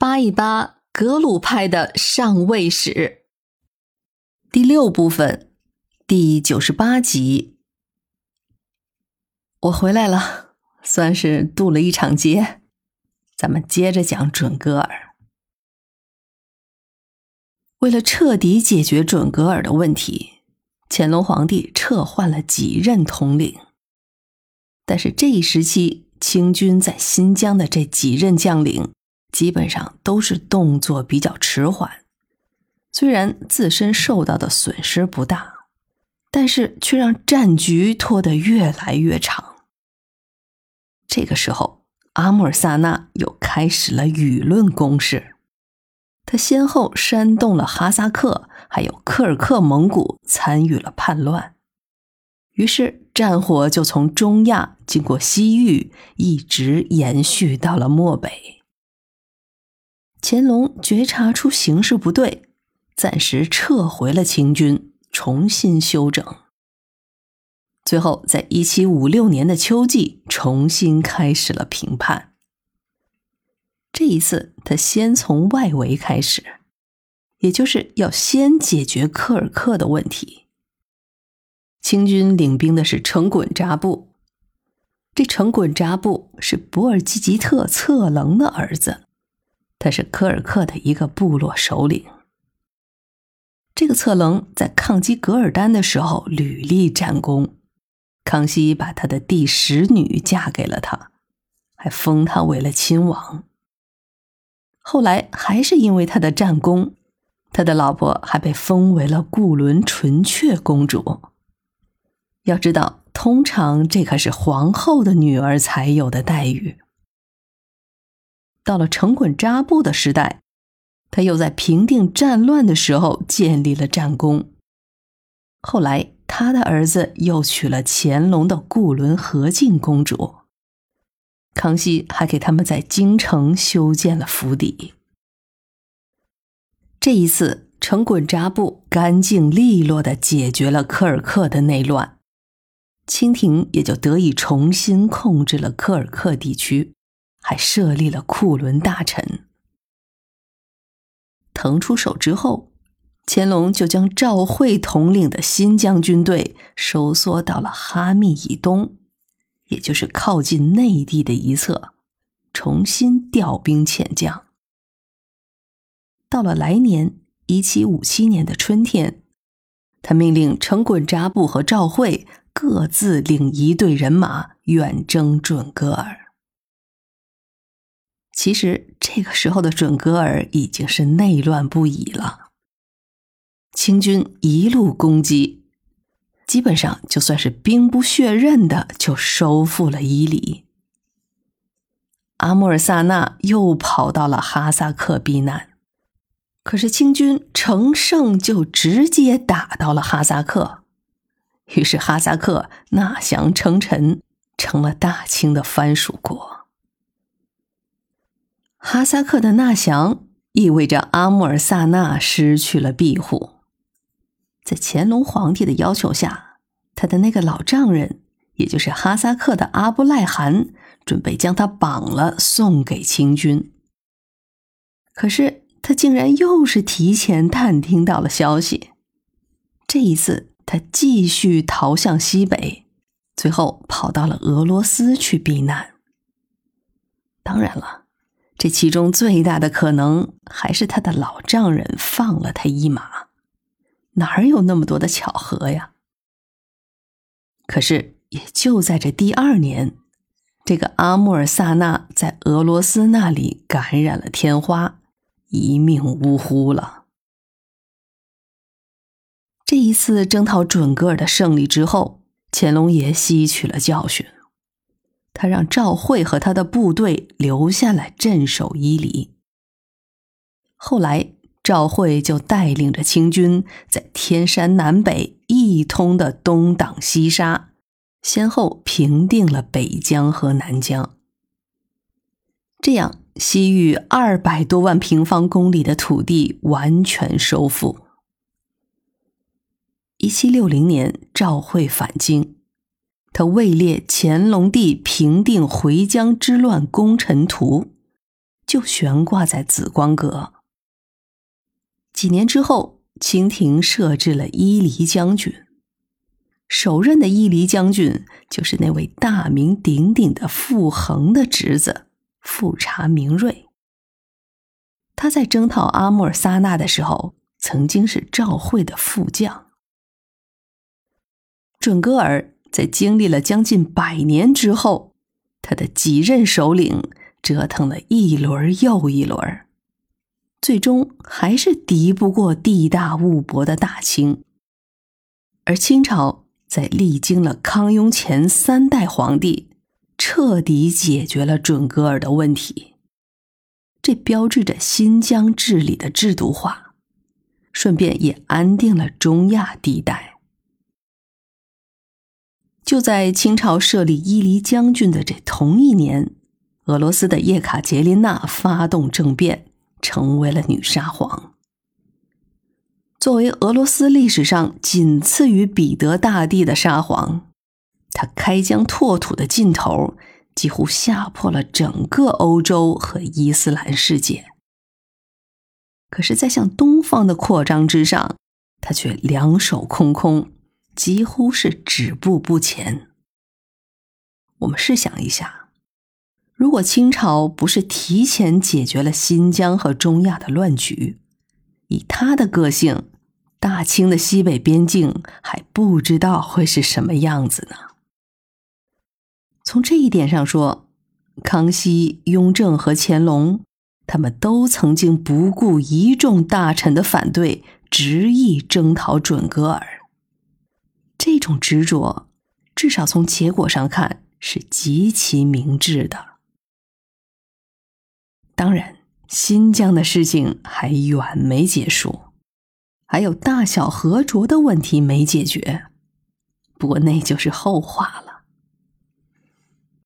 扒一扒格鲁派的上位史，第六部分，第九十八集。我回来了，算是渡了一场劫。咱们接着讲准格尔。为了彻底解决准格尔的问题，乾隆皇帝撤换了几任统领。但是这一时期，清军在新疆的这几任将领。基本上都是动作比较迟缓，虽然自身受到的损失不大，但是却让战局拖得越来越长。这个时候，阿穆尔萨纳又开始了舆论攻势，他先后煽动了哈萨克还有柯尔克蒙古参与了叛乱，于是战火就从中亚经过西域，一直延续到了漠北。乾隆觉察出形势不对，暂时撤回了清军，重新休整。最后，在一七五六年的秋季，重新开始了平叛。这一次，他先从外围开始，也就是要先解决科尔克的问题。清军领兵的是成衮扎布，这成衮扎布是博尔济吉特策棱的儿子。他是科尔克的一个部落首领。这个策棱在抗击噶尔丹的时候屡立战功，康熙把他的第十女嫁给了他，还封他为了亲王。后来还是因为他的战功，他的老婆还被封为了固伦纯雀公主。要知道，通常这可是皇后的女儿才有的待遇。到了成衮扎布的时代，他又在平定战乱的时候建立了战功。后来，他的儿子又娶了乾隆的固伦和敬公主。康熙还给他们在京城修建了府邸。这一次，成衮扎布干净利落的解决了科尔克的内乱，清廷也就得以重新控制了科尔克地区。还设立了库伦大臣。腾出手之后，乾隆就将赵惠统领的新疆军队收缩到了哈密以东，也就是靠近内地的一侧，重新调兵遣将。到了来年一七五七年的春天，他命令成衮扎布和赵惠各自领一队人马远征准噶尔。其实这个时候的准噶尔已经是内乱不已了。清军一路攻击，基本上就算是兵不血刃的就收复了伊犁。阿穆尔萨纳又跑到了哈萨克避难，可是清军乘胜就直接打到了哈萨克，于是哈萨克纳降称臣，成了大清的藩属国。哈萨克的纳降意味着阿穆尔萨纳失去了庇护，在乾隆皇帝的要求下，他的那个老丈人，也就是哈萨克的阿布赖汗，准备将他绑了送给清军。可是他竟然又是提前探听到了消息，这一次他继续逃向西北，最后跑到了俄罗斯去避难。当然了。这其中最大的可能还是他的老丈人放了他一马，哪有那么多的巧合呀？可是也就在这第二年，这个阿穆尔萨纳在俄罗斯那里感染了天花，一命呜呼了。这一次征讨准噶尔的胜利之后，乾隆爷吸取了教训。他让赵惠和他的部队留下来镇守伊犁。后来，赵惠就带领着清军在天山南北一通的东挡西杀，先后平定了北疆和南疆。这样，西域二百多万平方公里的土地完全收复。一七六零年，赵惠返京。他位列乾隆帝平定回疆之乱功臣图，就悬挂在紫光阁。几年之后，清廷设置了伊犁将军，首任的伊犁将军就是那位大名鼎鼎的傅恒的侄子富察明瑞。他在征讨阿穆尔萨那的时候，曾经是赵会的副将。准噶尔在经历了将近百年之后，他的几任首领折腾了一轮又一轮，最终还是敌不过地大物博的大清。而清朝在历经了康雍乾三代皇帝，彻底解决了准噶尔的问题。这标志着新疆治理的制度化，顺便也安定了中亚地带。就在清朝设立伊犁将军的这同一年，俄罗斯的叶卡捷琳娜发动政变，成为了女沙皇。作为俄罗斯历史上仅次于彼得大帝的沙皇，她开疆拓土的劲头。几乎吓破了整个欧洲和伊斯兰世界。可是，在向东方的扩张之上，他却两手空空，几乎是止步不前。我们试想一下，如果清朝不是提前解决了新疆和中亚的乱局，以他的个性，大清的西北边境还不知道会是什么样子呢。从这一点上说，康熙、雍正和乾隆，他们都曾经不顾一众大臣的反对，执意征讨准噶尔。这种执着，至少从结果上看是极其明智的。当然，新疆的事情还远没结束，还有大小和卓的问题没解决，不过那就是后话了。